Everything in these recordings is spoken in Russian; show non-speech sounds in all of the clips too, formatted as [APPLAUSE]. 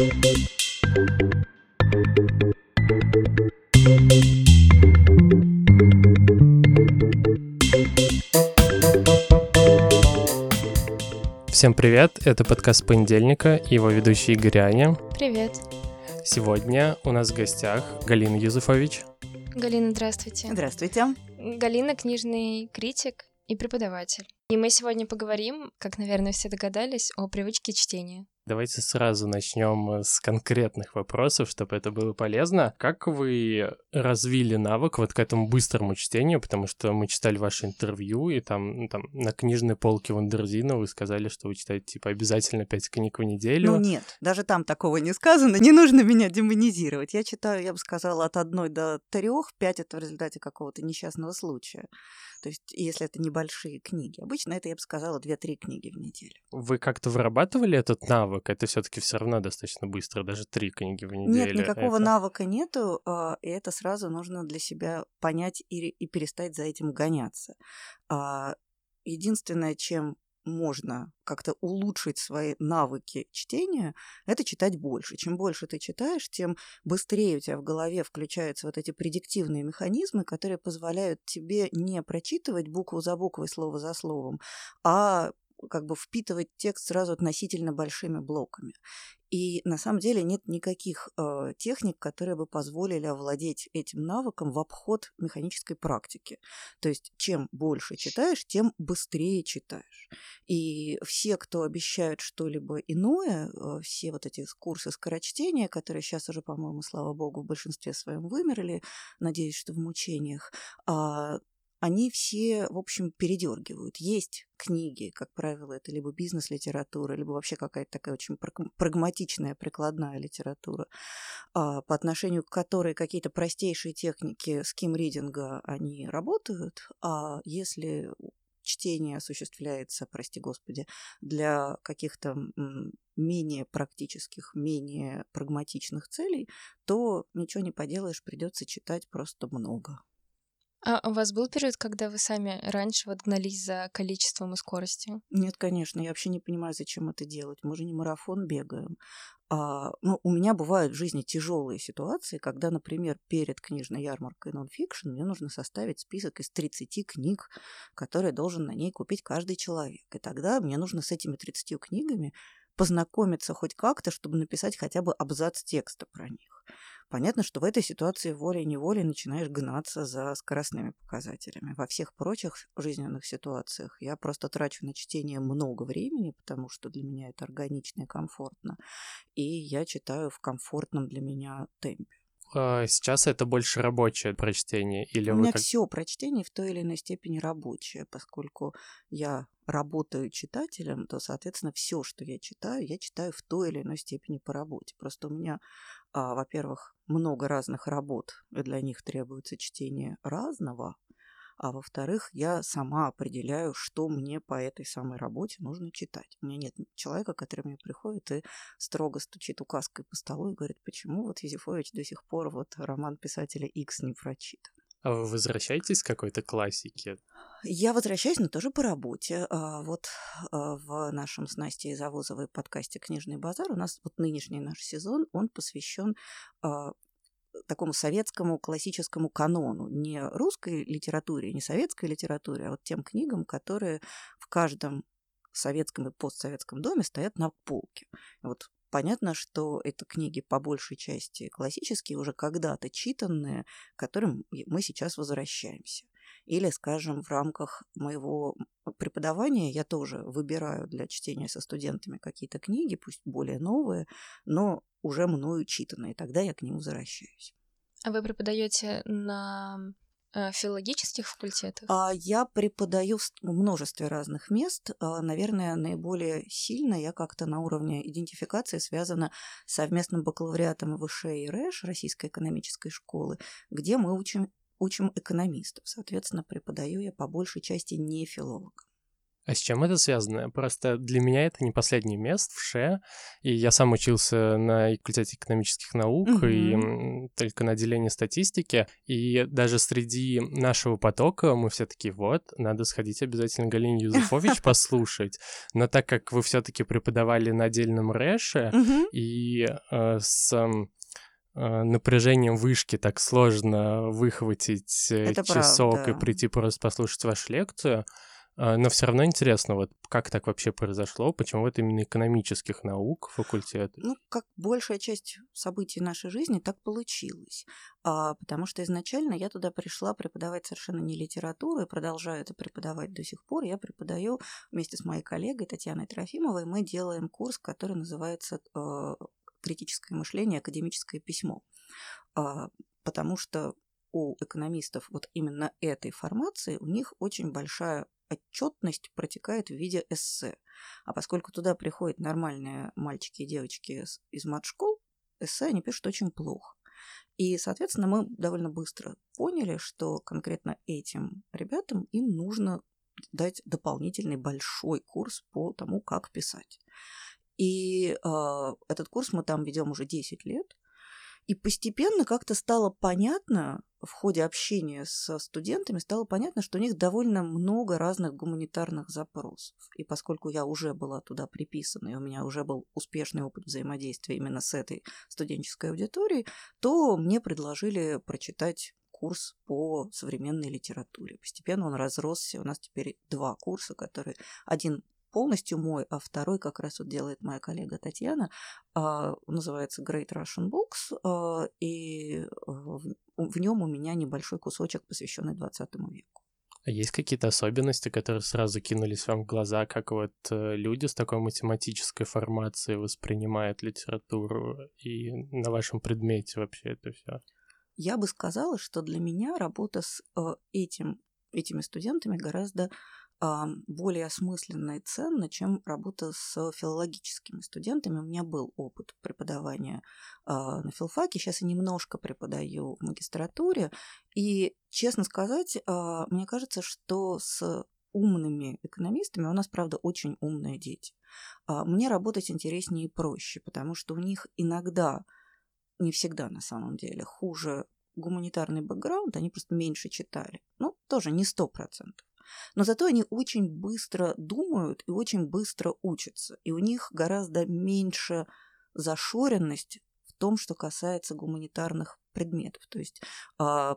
Всем привет, это подкаст понедельника и его ведущий Игорь Аня. Привет. Сегодня у нас в гостях Галина Юзефович. Галина, здравствуйте. Здравствуйте. Галина — книжный критик и преподаватель. И мы сегодня поговорим, как, наверное, все догадались, о привычке чтения. Давайте сразу начнем э, с конкретных вопросов, чтобы это было полезно. Как вы развили навык вот к этому быстрому чтению? Потому что мы читали ваше интервью, и там, ну, там на книжной полке Вандерзина вы сказали, что вы читаете типа обязательно пять книг в неделю. Ну нет, даже там такого не сказано. Не нужно меня демонизировать. Я читаю, я бы сказала, от одной до трех. Пять это в результате какого-то несчастного случая. То есть, если это небольшие книги. Обычно это, я бы сказала, две-три книги в неделю. Вы как-то вырабатывали этот навык? Это все-таки все равно достаточно быстро, даже три книги в неделю. Нет, никакого это... навыка нету, а, и это сразу нужно для себя понять и, и перестать за этим гоняться. А, единственное, чем можно как-то улучшить свои навыки чтения, это читать больше. Чем больше ты читаешь, тем быстрее у тебя в голове включаются вот эти предиктивные механизмы, которые позволяют тебе не прочитывать букву за буквой, слово за словом, а как бы впитывать текст сразу относительно большими блоками. И на самом деле нет никаких э, техник, которые бы позволили овладеть этим навыком в обход механической практики. То есть чем больше читаешь, тем быстрее читаешь. И все, кто обещают что-либо иное, э, все вот эти курсы скорочтения, которые сейчас уже, по-моему, слава богу, в большинстве своем вымерли, надеюсь, что в мучениях, э, они все, в общем, передергивают. Есть книги, как правило, это либо бизнес-литература, либо вообще какая-то такая очень прагматичная, прикладная литература, а, по отношению к которой какие-то простейшие техники ским-ридинга, они работают, а если чтение осуществляется, прости господи, для каких-то менее практических, менее прагматичных целей, то ничего не поделаешь, придется читать просто много. А у вас был период, когда вы сами раньше вот гнались за количеством и скоростью? Нет, конечно, я вообще не понимаю, зачем это делать. Мы же не марафон бегаем. А, ну, у меня бывают в жизни тяжелые ситуации, когда, например, перед книжной ярмаркой нонфикшн мне нужно составить список из 30 книг, которые должен на ней купить каждый человек. И тогда мне нужно с этими 30 книгами познакомиться хоть как-то, чтобы написать хотя бы абзац текста про них. Понятно, что в этой ситуации волей-неволей начинаешь гнаться за скоростными показателями. Во всех прочих жизненных ситуациях я просто трачу на чтение много времени, потому что для меня это органично и комфортно. И я читаю в комфортном для меня темпе. А, сейчас это больше рабочее прочтение или У меня как... все прочтение в той или иной степени рабочее, поскольку я работаю читателем, то, соответственно, все, что я читаю, я читаю в той или иной степени по работе. Просто у меня, а, во-первых, много разных работ, и для них требуется чтение разного, а во-вторых, я сама определяю, что мне по этой самой работе нужно читать. У меня нет человека, который мне приходит и строго стучит указкой по столу и говорит, почему вот Юзефович до сих пор вот роман писателя X не прочитан. А вы возвращаетесь к какой-то классике? Я возвращаюсь, но тоже по работе. А, вот а, в нашем с Настей Завозовой подкасте «Книжный базар» у нас вот нынешний наш сезон, он посвящен а, такому советскому классическому канону, не русской литературе, не советской литературе, а вот тем книгам, которые в каждом советском и постсоветском доме стоят на полке. Вот Понятно, что это книги по большей части классические, уже когда-то читанные, к которым мы сейчас возвращаемся. Или, скажем, в рамках моего преподавания я тоже выбираю для чтения со студентами какие-то книги, пусть более новые, но уже мною читанные. Тогда я к ним возвращаюсь. А вы преподаете на э, филологических факультетах? А Я преподаю в множестве разных мест. А, наверное, наиболее сильно я как-то на уровне идентификации связана с совместным бакалавриатом ВШ и РЭШ Российской экономической школы, где мы учим, учим экономистов. Соответственно, преподаю я по большей части не филологам. А с чем это связано? Просто для меня это не последний мест в ШЕ, и я сам учился на факультете экономических наук угу. и только на отделении статистики, и даже среди нашего потока мы все таки вот, надо сходить обязательно Галине [LAUGHS] Юзефович послушать, но так как вы все таки преподавали на отдельном рэше, и э, с э, напряжением вышки так сложно выхватить э, Это часок правда. и прийти просто послушать вашу лекцию, а, но все равно интересно, вот как так вообще произошло, почему это именно экономических наук факультет? Ну, как большая часть событий нашей жизни, так получилось. А, потому что изначально я туда пришла преподавать совершенно не литературу, и продолжаю это преподавать до сих пор. Я преподаю вместе с моей коллегой Татьяной Трофимовой, мы делаем курс, который называется э, «Критическое мышление. Академическое письмо». А, потому что у экономистов вот именно этой формации у них очень большая отчетность протекает в виде эссе. А поскольку туда приходят нормальные мальчики и девочки из мат-школ, эссе они пишут очень плохо. И, соответственно, мы довольно быстро поняли, что конкретно этим ребятам им нужно дать дополнительный большой курс по тому, как писать. И э, этот курс мы там ведем уже 10 лет. И постепенно как-то стало понятно, в ходе общения со студентами стало понятно, что у них довольно много разных гуманитарных запросов. И поскольку я уже была туда приписана, и у меня уже был успешный опыт взаимодействия именно с этой студенческой аудиторией, то мне предложили прочитать курс по современной литературе. Постепенно он разросся. У нас теперь два курса, которые один полностью мой, а второй как раз вот делает моя коллега Татьяна, а, называется Great Russian Books, а, и в, в нем у меня небольшой кусочек, посвященный 20 веку. А есть какие-то особенности, которые сразу кинулись вам в глаза, как вот э, люди с такой математической формацией воспринимают литературу и на вашем предмете вообще это все? Я бы сказала, что для меня работа с э, этим, этими студентами гораздо более осмысленно и ценно, чем работа с филологическими студентами. У меня был опыт преподавания а, на филфаке, сейчас я немножко преподаю в магистратуре, и, честно сказать, а, мне кажется, что с умными экономистами, у нас, правда, очень умные дети, а, мне работать интереснее и проще, потому что у них иногда, не всегда на самом деле, хуже гуманитарный бэкграунд, они просто меньше читали. Ну, тоже не сто процентов. Но зато они очень быстро думают и очень быстро учатся. И у них гораздо меньше зашоренность в том, что касается гуманитарных предметов. То есть а,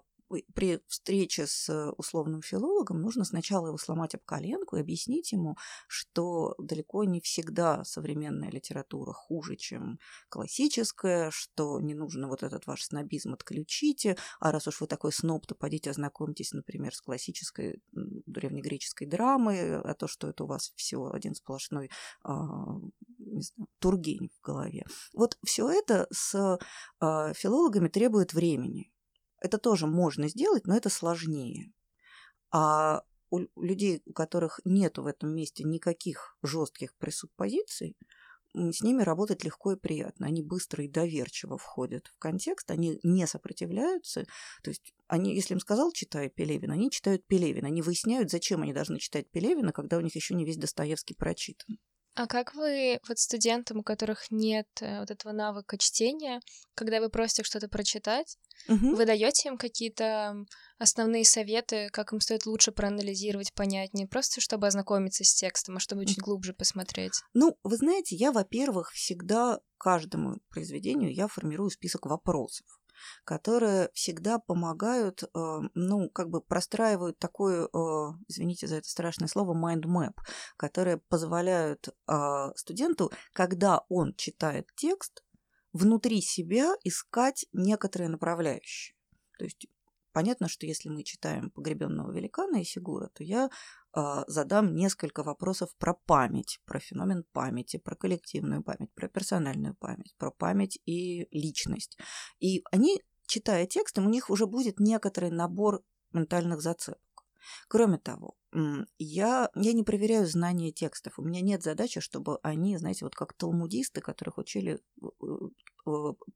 при встрече с э, условным филологом нужно сначала его сломать об коленку и объяснить ему, что далеко не всегда современная литература хуже, чем классическая, что не нужно вот этот ваш снобизм отключите, а раз уж вы такой сноб, то пойдите ознакомьтесь, например, с классической древнегреческой драмой, а то, что это у вас всего один сплошной а, не знаю, тургень в голове. Вот все это с филологами требует времени. Это тоже можно сделать, но это сложнее. А у людей, у которых нет в этом месте никаких жестких пресуппозиций, с ними работать легко и приятно. Они быстро и доверчиво входят в контекст, они не сопротивляются. То есть они, если им сказал, читай Пелевина, они читают Пелевина. Они выясняют, зачем они должны читать Пелевина, когда у них еще не весь Достоевский прочитан. А как вы вот студентам, у которых нет э, вот этого навыка чтения, когда вы просите что-то прочитать, угу. вы даете им какие-то основные советы, как им стоит лучше проанализировать, понять, не просто чтобы ознакомиться с текстом, а чтобы чуть глубже посмотреть? Ну, вы знаете, я, во-первых, всегда каждому произведению я формирую список вопросов которые всегда помогают, э, ну, как бы простраивают такое, э, извините за это страшное слово, mind map, которые позволяют э, студенту, когда он читает текст, внутри себя искать некоторые направляющие. То есть Понятно, что если мы читаем «Погребенного великана» и Сигура, то я задам несколько вопросов про память, про феномен памяти, про коллективную память, про персональную память, про память и личность. И они, читая текстом, у них уже будет некоторый набор ментальных зацепок. Кроме того, я, я не проверяю знания текстов. У меня нет задачи, чтобы они, знаете, вот как талмудисты, которых учили э,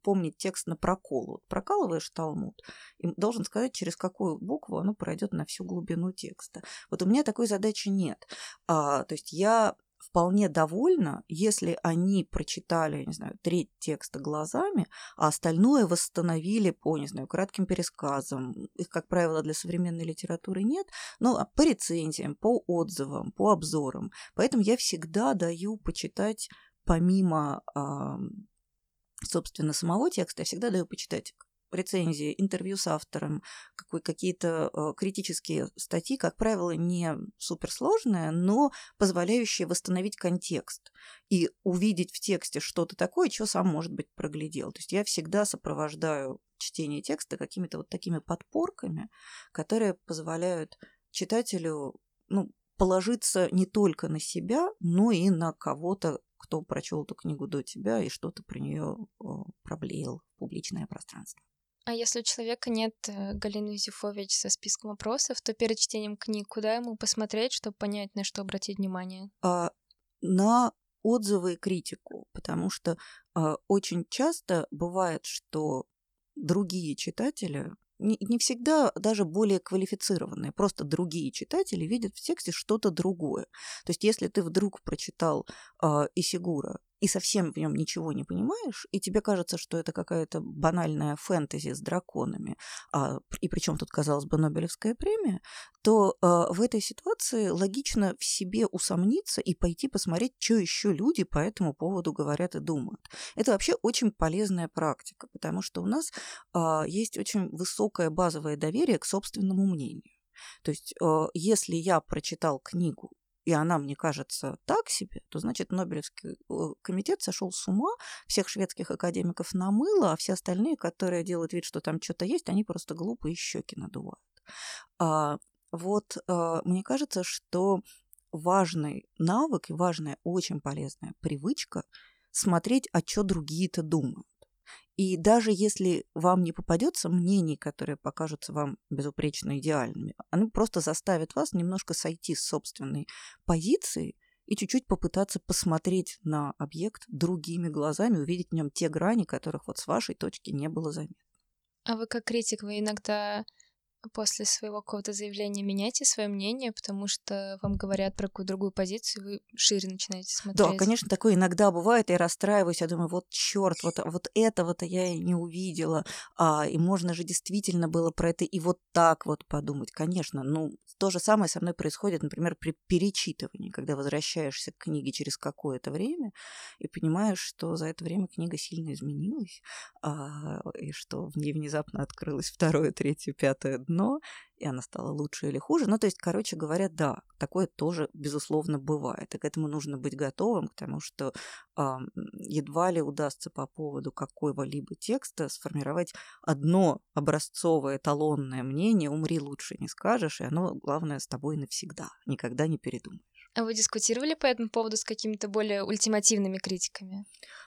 помнить текст на прокол. Вот прокалываешь Талмуд, и должен сказать, через какую букву оно пройдет на всю глубину текста. Вот у меня такой задачи нет. А, то есть я вполне довольна, если они прочитали, не знаю, треть текста глазами, а остальное восстановили по, не знаю, кратким пересказам. Их, как правило, для современной литературы нет, но по рецензиям, по отзывам, по обзорам. Поэтому я всегда даю почитать помимо собственно, самого текста, я всегда даю почитать рецензии, интервью с автором, какой, какие-то э, критические статьи, как правило, не суперсложные, но позволяющие восстановить контекст и увидеть в тексте что-то такое, что сам, может быть, проглядел. То есть я всегда сопровождаю чтение текста какими-то вот такими подпорками, которые позволяют читателю ну, положиться не только на себя, но и на кого-то, кто прочел эту книгу до тебя и что-то про нее проблеял в публичное пространство. А если у человека нет э, Галины Юзефович со списком вопросов, то перед чтением книг куда ему посмотреть, чтобы понять, на что обратить внимание? А, на отзывы и критику, потому что а, очень часто бывает, что другие читатели не, не всегда даже более квалифицированные, просто другие читатели видят в тексте что-то другое. То есть, если ты вдруг прочитал э, Исигура и совсем в нем ничего не понимаешь, и тебе кажется, что это какая-то банальная фэнтези с драконами, а, и причем тут, казалось бы, Нобелевская премия, то а, в этой ситуации логично в себе усомниться и пойти посмотреть, что еще люди по этому поводу говорят и думают. Это вообще очень полезная практика, потому что у нас а, есть очень высокое базовое доверие к собственному мнению. То есть, а, если я прочитал книгу и она мне кажется так себе, то значит Нобелевский э, комитет сошел с ума, всех шведских академиков намыло, а все остальные, которые делают вид, что там что-то есть, они просто глупые щеки надувают. А, вот а, мне кажется, что важный навык и важная, очень полезная привычка смотреть, о что другие-то думают. И даже если вам не попадется мнений, которые покажутся вам безупречно идеальными, они просто заставят вас немножко сойти с собственной позиции и чуть-чуть попытаться посмотреть на объект другими глазами, увидеть в нем те грани, которых вот с вашей точки не было заметно. А вы как критик, вы иногда после своего какого-то заявления меняйте свое мнение, потому что вам говорят про какую-то другую позицию, вы шире начинаете смотреть. Да, конечно, такое иногда бывает, я расстраиваюсь, я думаю, вот черт, вот, вот этого-то я и не увидела, а, и можно же действительно было про это и вот так вот подумать, конечно, ну, то же самое со мной происходит, например, при перечитывании, когда возвращаешься к книге через какое-то время и понимаешь, что за это время книга сильно изменилась, а, и что в ней внезапно открылось второе, третье, пятое дно, и она стала лучше или хуже. Ну, то есть, короче говоря, да, такое тоже, безусловно, бывает. И к этому нужно быть готовым, потому что э, едва ли удастся по поводу какого-либо текста сформировать одно образцовое эталонное мнение «умри лучше не скажешь», и оно, главное, с тобой навсегда, никогда не передумаешь. А вы дискутировали по этому поводу с какими-то более ультимативными критиками?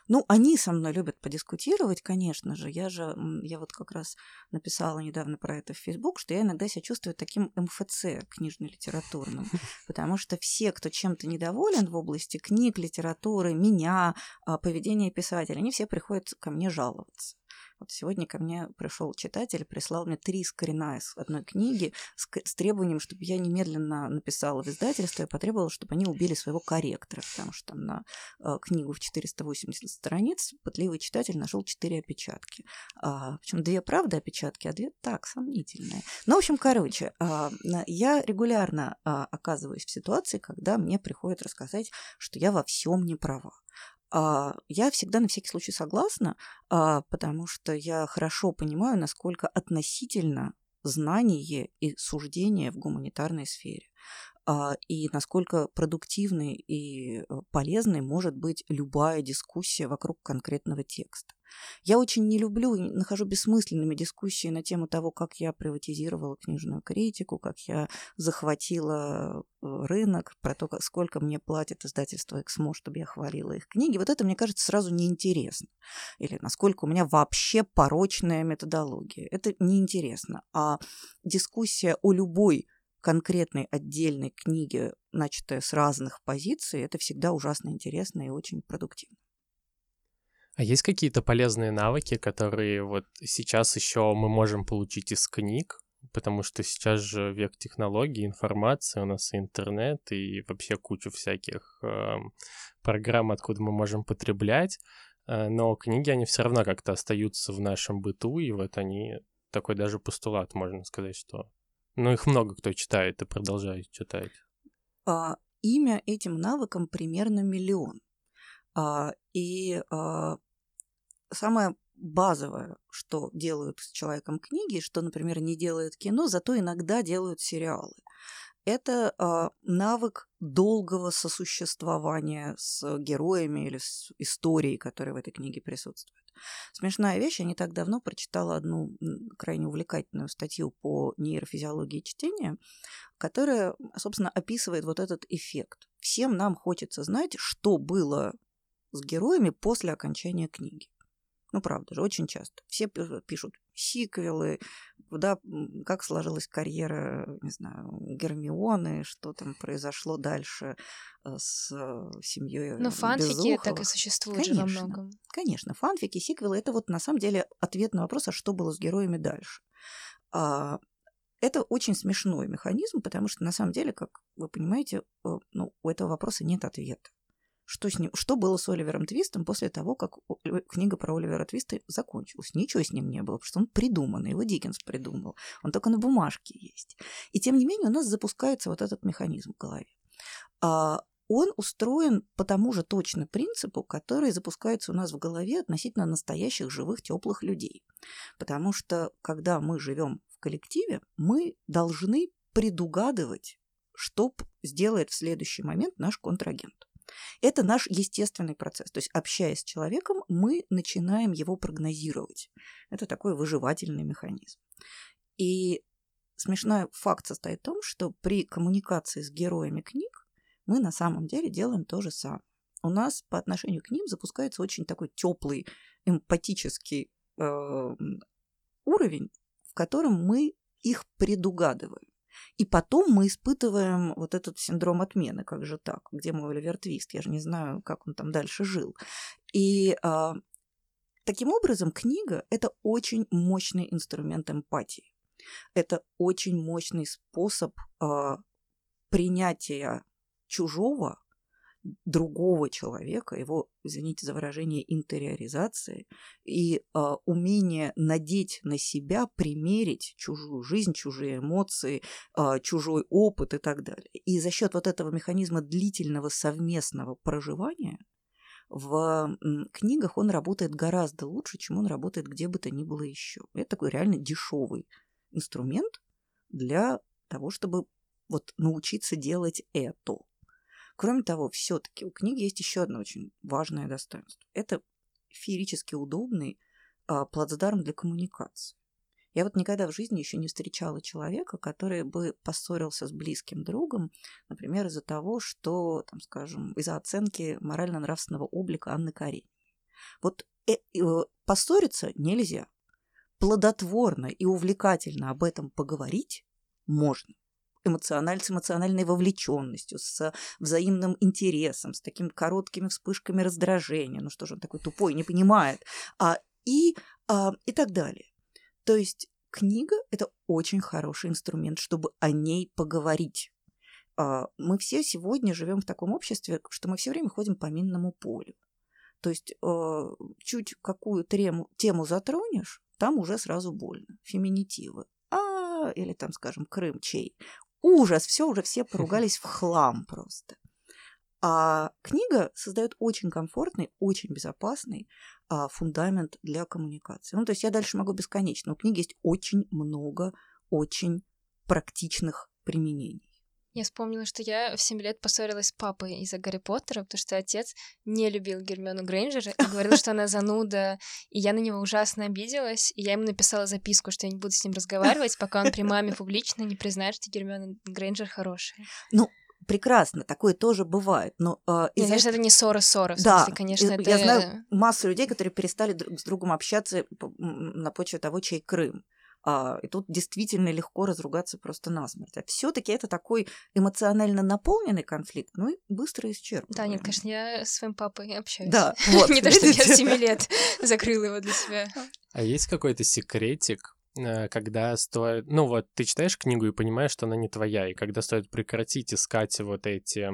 Ну, они со мной любят подискутировать, конечно же. Я же, я вот как раз написала недавно про это в Facebook, что я иногда себя чувствую таким МФЦ книжно-литературным, [LAUGHS] потому что все, кто чем-то недоволен в области книг, литературы, меня, а, поведения писателя, они все приходят ко мне жаловаться. Вот сегодня ко мне пришел читатель, прислал мне три скрина из одной книги с, с требованием, чтобы я немедленно написала в издательство и потребовала, чтобы они убили своего корректора, потому что там на э, книгу в 480 страниц пытливый читатель нашел четыре опечатки. А, причем две правда опечатки, а две так, сомнительные. Ну, в общем, короче, а, я регулярно а, оказываюсь в ситуации, когда мне приходят рассказать, что я во всем не права. А, я всегда на всякий случай согласна, а, потому что я хорошо понимаю, насколько относительно знание и суждение в гуманитарной сфере и насколько продуктивной и э, полезной может быть любая дискуссия вокруг конкретного текста. Я очень не люблю и нахожу бессмысленными дискуссии на тему того, как я приватизировала книжную критику, как я захватила э, рынок, про то, сколько мне платит издательство «Эксмо», чтобы я хвалила их книги. Вот это, мне кажется, сразу неинтересно. Или насколько у меня вообще порочная методология. Это неинтересно. А дискуссия о любой конкретной отдельной книге, начатая с разных позиций, это всегда ужасно интересно и очень продуктивно. А есть какие-то полезные навыки, которые вот сейчас еще мы можем получить из книг? Потому что сейчас же век технологий, информации, у нас и интернет, и вообще куча всяких э, программ, откуда мы можем потреблять. Э, но книги, они все равно как-то остаются в нашем быту, и вот они такой даже постулат, можно сказать, что... Ну, их много кто читает и продолжает читать. А, имя этим навыкам примерно миллион. А, и а, самое базовое, что делают с человеком книги, что, например, не делают кино, зато иногда делают сериалы. Это э, навык долгого сосуществования с героями или с историей, которая в этой книге присутствует. Смешная вещь, я не так давно прочитала одну крайне увлекательную статью по нейрофизиологии чтения, которая, собственно, описывает вот этот эффект. Всем нам хочется знать, что было с героями после окончания книги. Ну, правда же, очень часто. Все пишут сиквелы, куда, как сложилась карьера, не знаю, Гермионы, что там произошло дальше э, с э, семьей Ну, фанфики так и существуют конечно, же во многом. Конечно, фанфики, сиквелы – это вот на самом деле ответ на вопрос, а что было с героями дальше. А, это очень смешной механизм, потому что на самом деле, как вы понимаете, э, ну, у этого вопроса нет ответа что, с ним, что было с Оливером Твистом после того, как книга про Оливера Твиста закончилась. Ничего с ним не было, потому что он придуманный, его Диккенс придумал. Он только на бумажке есть. И тем не менее у нас запускается вот этот механизм в голове. А он устроен по тому же точно принципу, который запускается у нас в голове относительно настоящих живых теплых людей. Потому что когда мы живем в коллективе, мы должны предугадывать, что сделает в следующий момент наш контрагент. Это наш естественный процесс. То есть, общаясь с человеком, мы начинаем его прогнозировать. Это такой выживательный механизм. И смешной факт состоит в том, что при коммуникации с героями книг мы на самом деле делаем то же самое. У нас по отношению к ним запускается очень такой теплый, эмпатический э, уровень, в котором мы их предугадываем. И потом мы испытываем вот этот синдром отмены, как же так, где мой Оливер Твист, я же не знаю, как он там дальше жил. И а, таким образом книга – это очень мощный инструмент эмпатии. Это очень мощный способ а, принятия чужого другого человека, его, извините за выражение, интериоризации и э, умение надеть на себя, примерить чужую жизнь, чужие эмоции, э, чужой опыт и так далее. И за счет вот этого механизма длительного совместного проживания в книгах он работает гораздо лучше, чем он работает где бы то ни было еще. Это такой реально дешевый инструмент для того, чтобы вот научиться делать это. Кроме того, все-таки у книги есть еще одно очень важное достоинство. Это феерически удобный а, плацдарм для коммуникации. Я вот никогда в жизни еще не встречала человека, который бы поссорился с близким другом, например, из-за того, что, там, скажем, из-за оценки морально-нравственного облика Анны Карениной. Вот э, э, поссориться нельзя. Плодотворно и увлекательно об этом поговорить можно эмоциональ, с эмоциональной вовлеченностью, с взаимным интересом, с такими короткими вспышками раздражения. Ну что же он такой тупой, не понимает. А, и, а, и так далее. То есть книга – это очень хороший инструмент, чтобы о ней поговорить. А, мы все сегодня живем в таком обществе, что мы все время ходим по минному полю. То есть э, чуть какую трему, тему затронешь, там уже сразу больно. Феминитивы. А, или там, скажем, Крым чей ужас, все уже все [LAUGHS] поругались в хлам просто. А книга создает очень комфортный, очень безопасный а, фундамент для коммуникации. Ну, то есть я дальше могу бесконечно. У книги есть очень много очень практичных применений. Я вспомнила, что я в 7 лет поссорилась с папой из-за Гарри Поттера, потому что отец не любил Гермиону Грейнджер и говорил, что она зануда, и я на него ужасно обиделась, и я ему написала записку, что я не буду с ним разговаривать, пока он при маме публично не признает, что Гермиона Грейнджер хорошая. Ну, прекрасно, такое тоже бывает. Но, э, из конечно, это не ссора-ссора, да, смысле, конечно, это... Я знаю массу людей, которые перестали друг с другом общаться на почве того, чей Крым. А, и тут действительно легко разругаться просто насмерть. А все-таки это такой эмоционально наполненный конфликт, ну и быстро исчерпываемый. Да, нет, конечно, я с своим папой общаюсь. Да, [LAUGHS] вот. Не то, что я с 7 лет закрыла его для себя. А есть какой-то секретик, э, когда стоит... Ну вот, ты читаешь книгу и понимаешь, что она не твоя, и когда стоит прекратить искать вот эти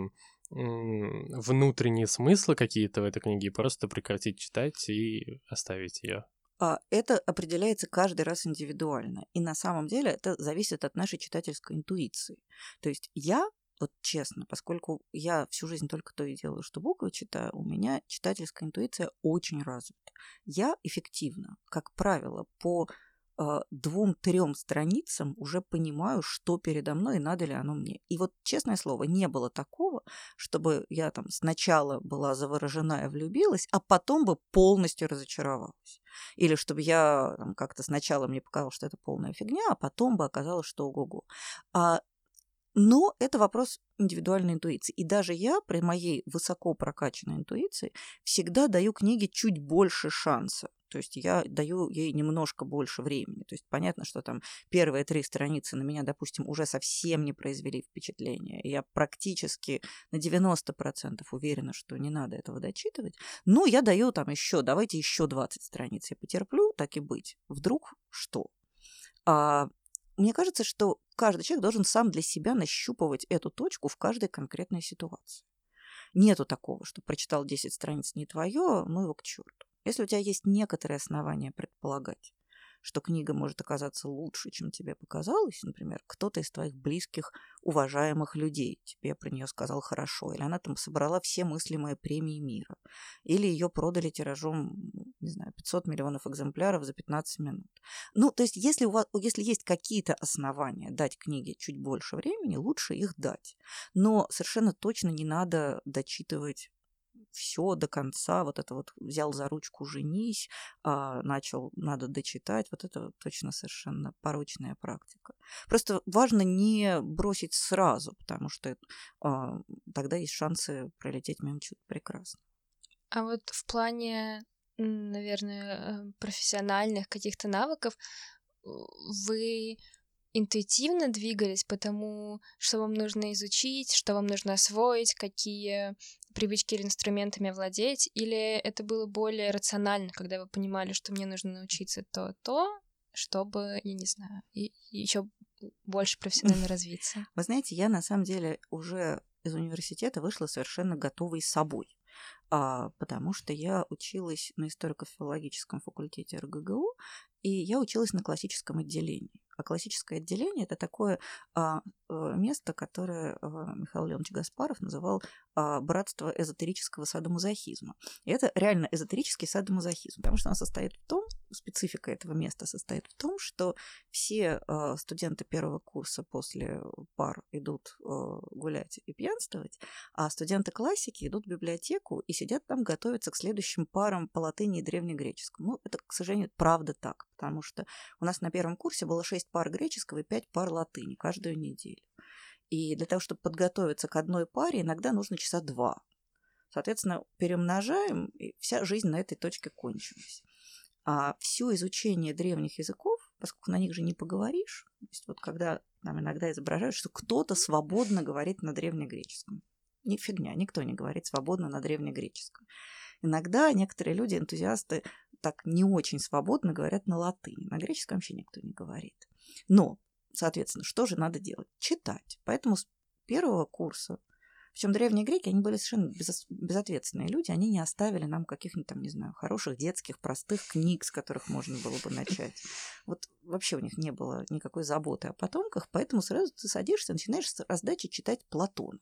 внутренние смыслы какие-то в этой книге просто прекратить читать и оставить ее. А это определяется каждый раз индивидуально. И на самом деле это зависит от нашей читательской интуиции. То есть я, вот честно, поскольку я всю жизнь только то и делаю, что буквы читаю, у меня читательская интуиция очень развита. Я эффективно, как правило, по двум-трем страницам уже понимаю, что передо мной и надо ли оно мне. И вот, честное слово, не было такого, чтобы я там сначала была заворожена и влюбилась, а потом бы полностью разочаровалась. Или чтобы я там, как-то сначала мне показалось, что это полная фигня, а потом бы оказалось, что ого-го. А, но это вопрос индивидуальной интуиции. И даже я при моей высоко прокачанной интуиции всегда даю книге чуть больше шанса. То есть я даю ей немножко больше времени. То есть понятно, что там первые три страницы на меня, допустим, уже совсем не произвели впечатление. Я практически на 90% уверена, что не надо этого дочитывать. Но я даю там еще, давайте еще 20 страниц. Я потерплю, так и быть. Вдруг что? А, мне кажется, что каждый человек должен сам для себя нащупывать эту точку в каждой конкретной ситуации. Нету такого, что прочитал 10 страниц не твое, ну его к черту. Если у тебя есть некоторые основания предполагать, что книга может оказаться лучше, чем тебе показалось, например, кто-то из твоих близких, уважаемых людей тебе про нее сказал хорошо, или она там собрала все мыслимые премии мира, или ее продали тиражом, не знаю, 500 миллионов экземпляров за 15 минут. Ну, то есть, если, у вас, если есть какие-то основания дать книге чуть больше времени, лучше их дать. Но совершенно точно не надо дочитывать все до конца, вот это вот взял за ручку «женись», а, начал «надо дочитать», вот это точно совершенно порочная практика. Просто важно не бросить сразу, потому что а, тогда есть шансы пролететь мимо чего-то прекрасно. А вот в плане, наверное, э, профессиональных каких-то навыков вы интуитивно двигались по тому, что вам нужно изучить, что вам нужно освоить, какие привычки или инструментами овладеть, или это было более рационально, когда вы понимали, что мне нужно научиться то-то, чтобы, я не знаю, и, еще больше профессионально [LAUGHS] развиться? Вы знаете, я на самом деле уже из университета вышла совершенно готовой собой а, потому что я училась на историко-филологическом факультете РГГУ, и я училась на классическом отделении. А классическое отделение – это такое а, э, место, которое а, Михаил Леонович Гаспаров называл а, братство эзотерического садомазохизма. И это реально эзотерический садомазохизм, потому что он состоит в том, специфика этого места состоит в том, что все а, студенты первого курса после пар идут а, гулять и пьянствовать, а студенты классики идут в библиотеку и сидят там, готовятся к следующим парам по латыни и древнегреческому. Ну, это, к сожалению, правда так, потому что у нас на первом курсе было шесть пар греческого и пять пар латыни каждую неделю. И для того, чтобы подготовиться к одной паре, иногда нужно часа два. Соответственно, перемножаем, и вся жизнь на этой точке кончилась. А все изучение древних языков, поскольку на них же не поговоришь, то есть вот когда нам иногда изображают, что кто-то свободно говорит на древнегреческом. Не фигня, никто не говорит свободно на древнегреческом. Иногда некоторые люди, энтузиасты, так не очень свободно говорят на латыни. На греческом вообще никто не говорит. Но, соответственно, что же надо делать? Читать. Поэтому с первого курса причем древние греки, они были совершенно без, безответственные люди, они не оставили нам каких-нибудь там, не знаю, хороших детских, простых книг, с которых можно было бы начать. Вот вообще у них не было никакой заботы о потомках, поэтому сразу ты садишься, начинаешь с раздачи читать Платона.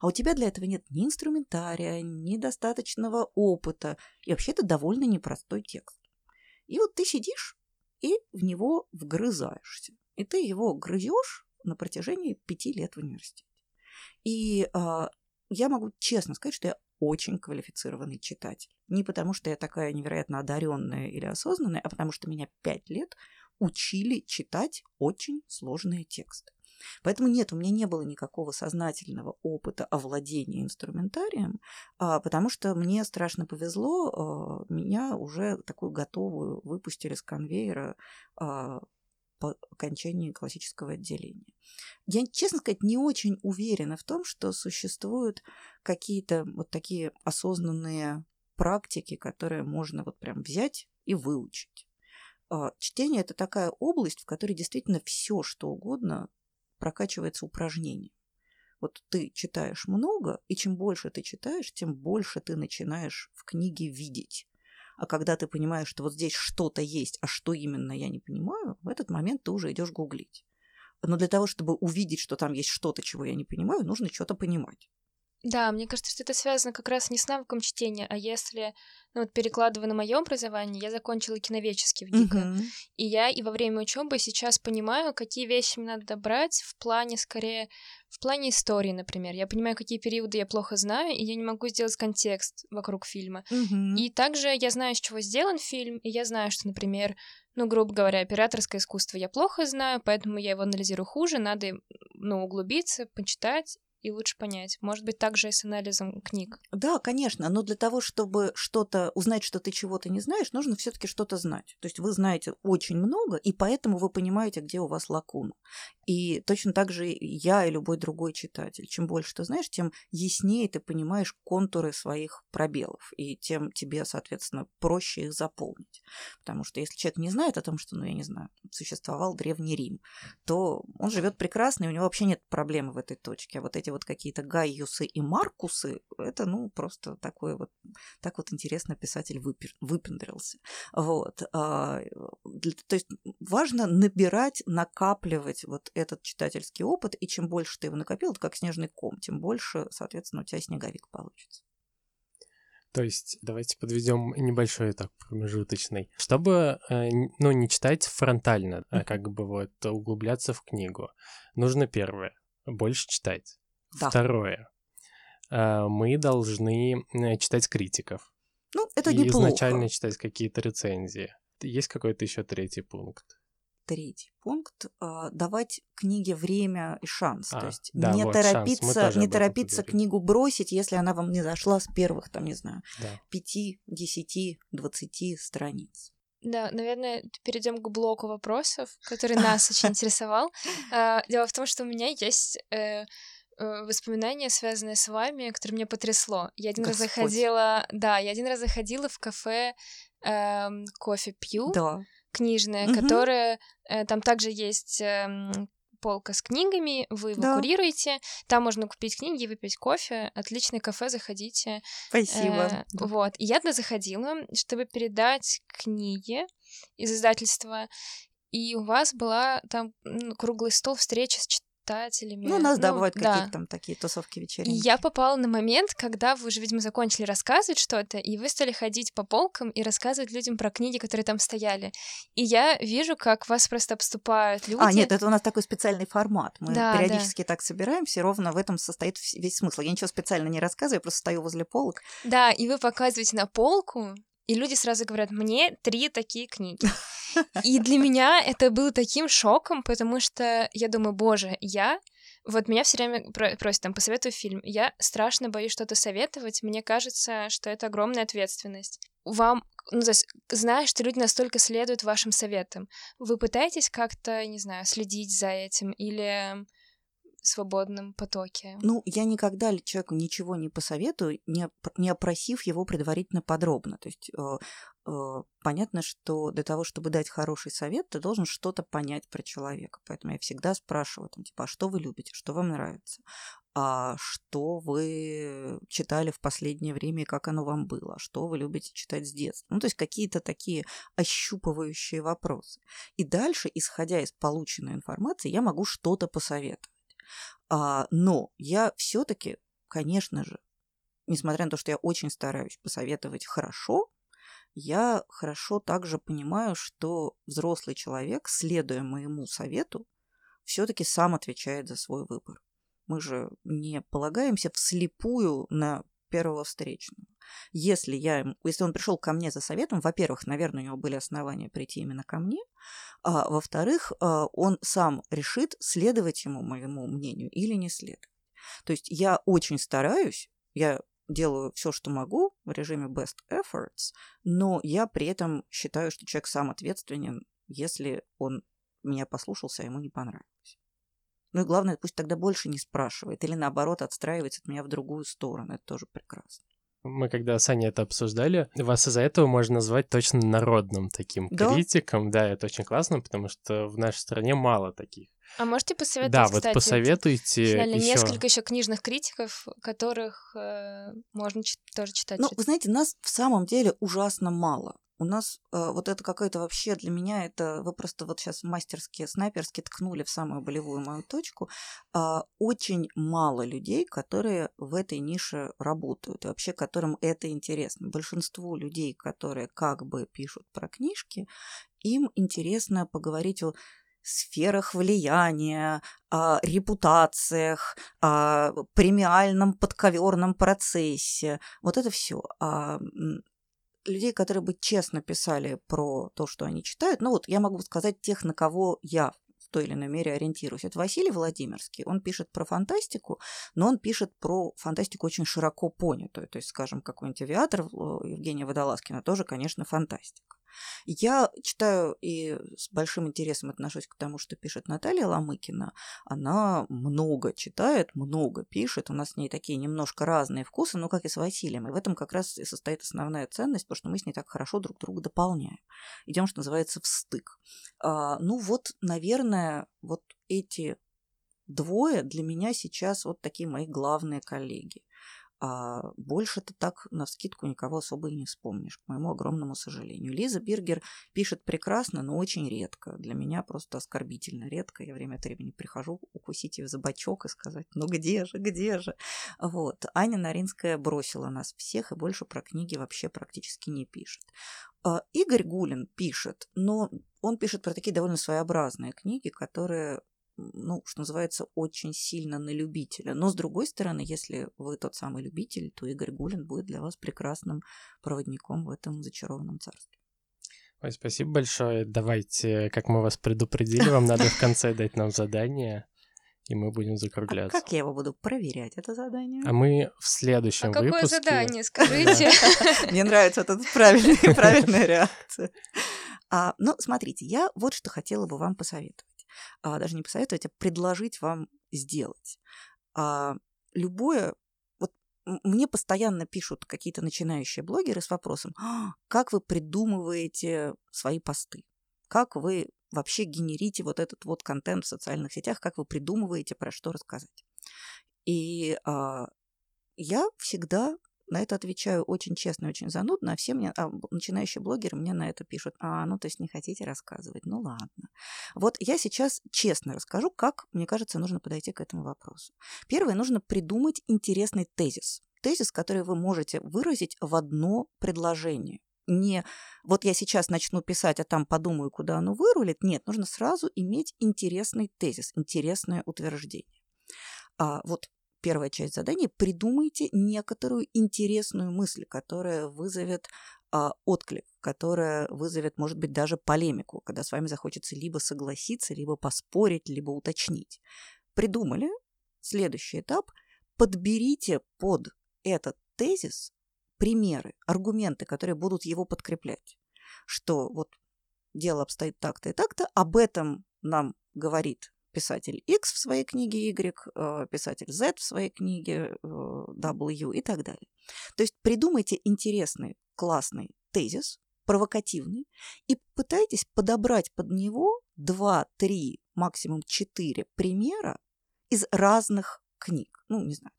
А у тебя для этого нет ни инструментария, ни достаточного опыта, и вообще это довольно непростой текст. И вот ты сидишь и в него вгрызаешься. И ты его грызешь на протяжении пяти лет в университете. И а, я могу честно сказать, что я очень квалифицированный читатель. Не потому, что я такая невероятно одаренная или осознанная, а потому что меня пять лет учили читать очень сложные тексты. Поэтому нет, у меня не было никакого сознательного опыта овладения инструментарием, а, потому что мне страшно повезло, а, меня уже такую готовую выпустили с конвейера по окончании классического отделения. Я, честно сказать, не очень уверена в том, что существуют какие-то вот такие осознанные практики, которые можно вот прям взять и выучить. А, чтение – это такая область, в которой действительно все, что угодно прокачивается упражнением. Вот ты читаешь много, и чем больше ты читаешь, тем больше ты начинаешь в книге видеть. А когда ты понимаешь, что вот здесь что-то есть, а что именно я не понимаю, в этот момент ты уже идешь гуглить. Но для того, чтобы увидеть, что там есть что-то, чего я не понимаю, нужно что-то понимать. Да, мне кажется, что это связано как раз не с навыком чтения, а если, ну вот перекладывая на мое образование, я закончила киноведческий в ГИКа, uh-huh. и я и во время учебы сейчас понимаю, какие вещи мне надо брать в плане, скорее, в плане истории, например. Я понимаю, какие периоды я плохо знаю, и я не могу сделать контекст вокруг фильма. Uh-huh. И также я знаю, с чего сделан фильм, и я знаю, что, например, ну, грубо говоря, операторское искусство я плохо знаю, поэтому я его анализирую хуже, надо, ну, углубиться, почитать, и лучше понять. Может быть, также и с анализом книг. Да, конечно, но для того, чтобы что-то узнать, что ты чего-то не знаешь, нужно все-таки что-то знать. То есть вы знаете очень много, и поэтому вы понимаете, где у вас лакуна. И точно так же я и любой другой читатель. Чем больше ты знаешь, тем яснее ты понимаешь контуры своих пробелов, и тем тебе, соответственно, проще их заполнить. Потому что если человек не знает о том, что, ну, я не знаю, существовал Древний Рим, то он живет прекрасно, и у него вообще нет проблемы в этой точке. А вот эти вот какие-то Гайюсы и Маркусы, это, ну, просто такой вот, так вот интересно писатель выпер, выпендрился. Вот. А, то есть важно набирать, накапливать вот этот читательский опыт, и чем больше ты его накопил, это как снежный ком, тем больше, соответственно, у тебя снеговик получится. То есть давайте подведем небольшой этап промежуточный. Чтобы, э, ну, не читать фронтально, а как бы вот углубляться в книгу, нужно первое — больше читать. Да. Второе э, — мы должны э, читать критиков. Ну, это и неплохо. изначально читать какие-то рецензии. Есть какой-то еще третий пункт? третий пункт а, давать книге время и шанс. А, То есть да, не вот, торопиться, не торопиться книгу бросить, если она вам не зашла с первых, там, не знаю, пяти, десяти, двадцати страниц. Да, наверное, перейдем к блоку вопросов, который [LAUGHS] нас очень интересовал. А, дело в том, что у меня есть э, воспоминания, связанные с вами, которые меня потрясло. Я один Господь. раз заходила, да, я один раз заходила в кафе эм, кофе пью. Да книжная, угу. которая э, там также есть э, полка с книгами, вы его да. курируете, там можно купить книги, выпить кофе, отличное кафе, заходите. Спасибо. Э, вот, и я туда заходила, чтобы передать книги из издательства, и у вас была там круглый стол встречи с читателями. Ну, у нас, ну, да, бывают да. какие-то там такие тусовки вечерние. Я попала на момент, когда вы уже, видимо, закончили рассказывать что-то, и вы стали ходить по полкам и рассказывать людям про книги, которые там стояли. И я вижу, как вас просто обступают люди. А, нет, это у нас такой специальный формат. Мы да, периодически да. так собираемся, и ровно в этом состоит весь смысл. Я ничего специально не рассказываю, я просто стою возле полок. Да, и вы показываете на полку, и люди сразу говорят, мне три такие книги. [LAUGHS] И для меня это было таким шоком, потому что я думаю, боже, я вот меня все время просят там посоветуй фильм. Я страшно боюсь что-то советовать. Мне кажется, что это огромная ответственность. Вам, ну, то есть, зная, что люди настолько следуют вашим советам, вы пытаетесь как-то, не знаю, следить за этим или свободном потоке. Ну, я никогда человеку ничего не посоветую, не, не опросив его предварительно подробно. То есть э, э, понятно, что для того, чтобы дать хороший совет, ты должен что-то понять про человека. Поэтому я всегда спрашиваю, там, типа, а что вы любите, что вам нравится, а что вы читали в последнее время и как оно вам было, а что вы любите читать с детства. Ну, то есть какие-то такие ощупывающие вопросы. И дальше, исходя из полученной информации, я могу что-то посоветовать. А, но я все-таки, конечно же, несмотря на то, что я очень стараюсь посоветовать хорошо, я хорошо также понимаю, что взрослый человек, следуя моему совету, все-таки сам отвечает за свой выбор. Мы же не полагаемся вслепую на первого встречного. Если, я, если он пришел ко мне за советом, во-первых, наверное, у него были основания прийти именно ко мне, а во-вторых, а, он сам решит, следовать ему, моему мнению, или не следовать. То есть я очень стараюсь, я делаю все, что могу в режиме best efforts, но я при этом считаю, что человек сам ответственен, если он меня послушался, а ему не понравилось. Ну и главное, пусть тогда больше не спрашивает или наоборот отстраивается от меня в другую сторону. Это тоже прекрасно. Мы когда с Аней это обсуждали, вас из-за этого можно назвать точно народным таким да? критиком. Да, это очень классно, потому что в нашей стране мало таких. А можете посоветовать, Да, кстати, вот посоветуйте еще... несколько еще книжных критиков, которых э, можно ч- тоже читать. Ну, вы знаете, нас в самом деле ужасно мало. У нас э, вот это какое-то вообще для меня это вы просто вот сейчас мастерски снайперски ткнули в самую болевую мою точку. Э, очень мало людей, которые в этой нише работают и вообще которым это интересно. Большинству людей, которые как бы пишут про книжки, им интересно поговорить о сферах влияния, о репутациях, о премиальном подковерном процессе. Вот это все. Людей, которые бы честно писали про то, что они читают. Ну вот я могу сказать тех, на кого я в той или иной мере ориентируюсь. Это Василий Владимирский. Он пишет про фантастику, но он пишет про фантастику очень широко понятую. То есть, скажем, какой-нибудь авиатор Евгения Водолазкина тоже, конечно, фантастика. Я читаю и с большим интересом отношусь к тому, что пишет Наталья Ломыкина. Она много читает, много пишет. У нас с ней такие немножко разные вкусы, но как и с Василием. И в этом как раз и состоит основная ценность, потому что мы с ней так хорошо друг друга дополняем. Идем, что называется, в стык. А, ну вот, наверное, вот эти двое для меня сейчас вот такие мои главные коллеги. А больше ты так на вскидку никого особо и не вспомнишь, к моему огромному сожалению. Лиза Биргер пишет прекрасно, но очень редко. Для меня просто оскорбительно редко. Я время от времени прихожу укусить ее за бочок и сказать, ну где же, где же? Вот. Аня Наринская бросила нас всех и больше про книги вообще практически не пишет. А Игорь Гулин пишет, но он пишет про такие довольно своеобразные книги, которые ну, что называется, очень сильно на любителя. Но, с другой стороны, если вы тот самый любитель, то Игорь Гулин будет для вас прекрасным проводником в этом зачарованном царстве. Ой, спасибо большое. Давайте, как мы вас предупредили, вам надо в конце дать нам задание, и мы будем а закругляться. А как я его буду проверять, это задание? А мы в следующем а выпуске... какое задание, [LAUGHS] скажите? Мне нравится эта [LAUGHS] правильная реакция. А, ну, смотрите, я вот что хотела бы вам посоветовать а, даже не посоветовать, а предложить вам сделать. А, любое мне постоянно пишут какие-то начинающие блогеры с вопросом, а, как вы придумываете свои посты, как вы вообще генерите вот этот вот контент в социальных сетях, как вы придумываете, про что рассказать. И а, я всегда на это отвечаю очень честно, очень занудно, а все мне, а начинающие блогеры мне на это пишут, а, ну, то есть не хотите рассказывать, ну, ладно. Вот я сейчас честно расскажу, как, мне кажется, нужно подойти к этому вопросу. Первое, нужно придумать интересный тезис. Тезис, который вы можете выразить в одно предложение не вот я сейчас начну писать, а там подумаю, куда оно вырулит. Нет, нужно сразу иметь интересный тезис, интересное утверждение. А вот первая часть задания, придумайте некоторую интересную мысль, которая вызовет а, отклик, которая вызовет, может быть, даже полемику, когда с вами захочется либо согласиться, либо поспорить, либо уточнить. Придумали? Следующий этап. Подберите под этот тезис примеры, аргументы, которые будут его подкреплять. Что вот дело обстоит так-то и так-то, об этом нам говорит писатель X в своей книге Y, э, писатель Z в своей книге э, W и так далее. То есть придумайте интересный, классный тезис, провокативный, и пытайтесь подобрать под него два, три, максимум четыре примера из разных книг. Ну, не знаю,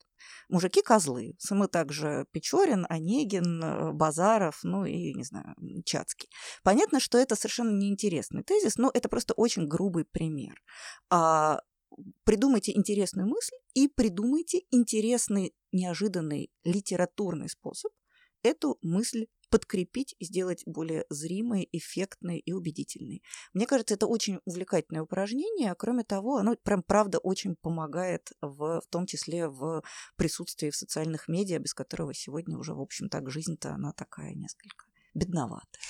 мужики козлы. Мы также Печорин, Онегин, э, Базаров, ну и, не знаю, Чацкий. Понятно, что это совершенно неинтересный тезис, но это просто очень грубый пример. А придумайте интересную мысль и придумайте интересный, неожиданный литературный способ эту мысль подкрепить и сделать более зримой, эффектной и убедительной. Мне кажется, это очень увлекательное упражнение. Кроме того, оно прям правда очень помогает в, в том числе в присутствии в социальных медиа, без которого сегодня уже, в общем, так жизнь-то она такая несколько бедноватая.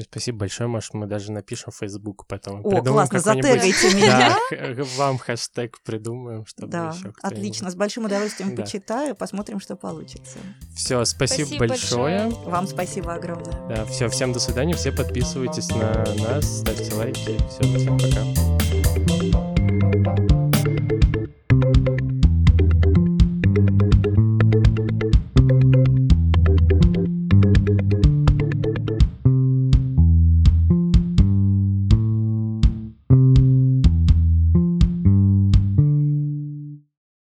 Спасибо большое, может, мы даже напишем в Facebook потом. О, Придумаем классно, затегайте меня. Да, вам хэштег придумаем, чтобы да, еще отлично, с большим удовольствием да. почитаю, посмотрим, что получится. Все, спасибо, спасибо большое. большое. Вам спасибо огромное. Да, все, всем до свидания, все подписывайтесь на нас, ставьте лайки. Все, всем пока.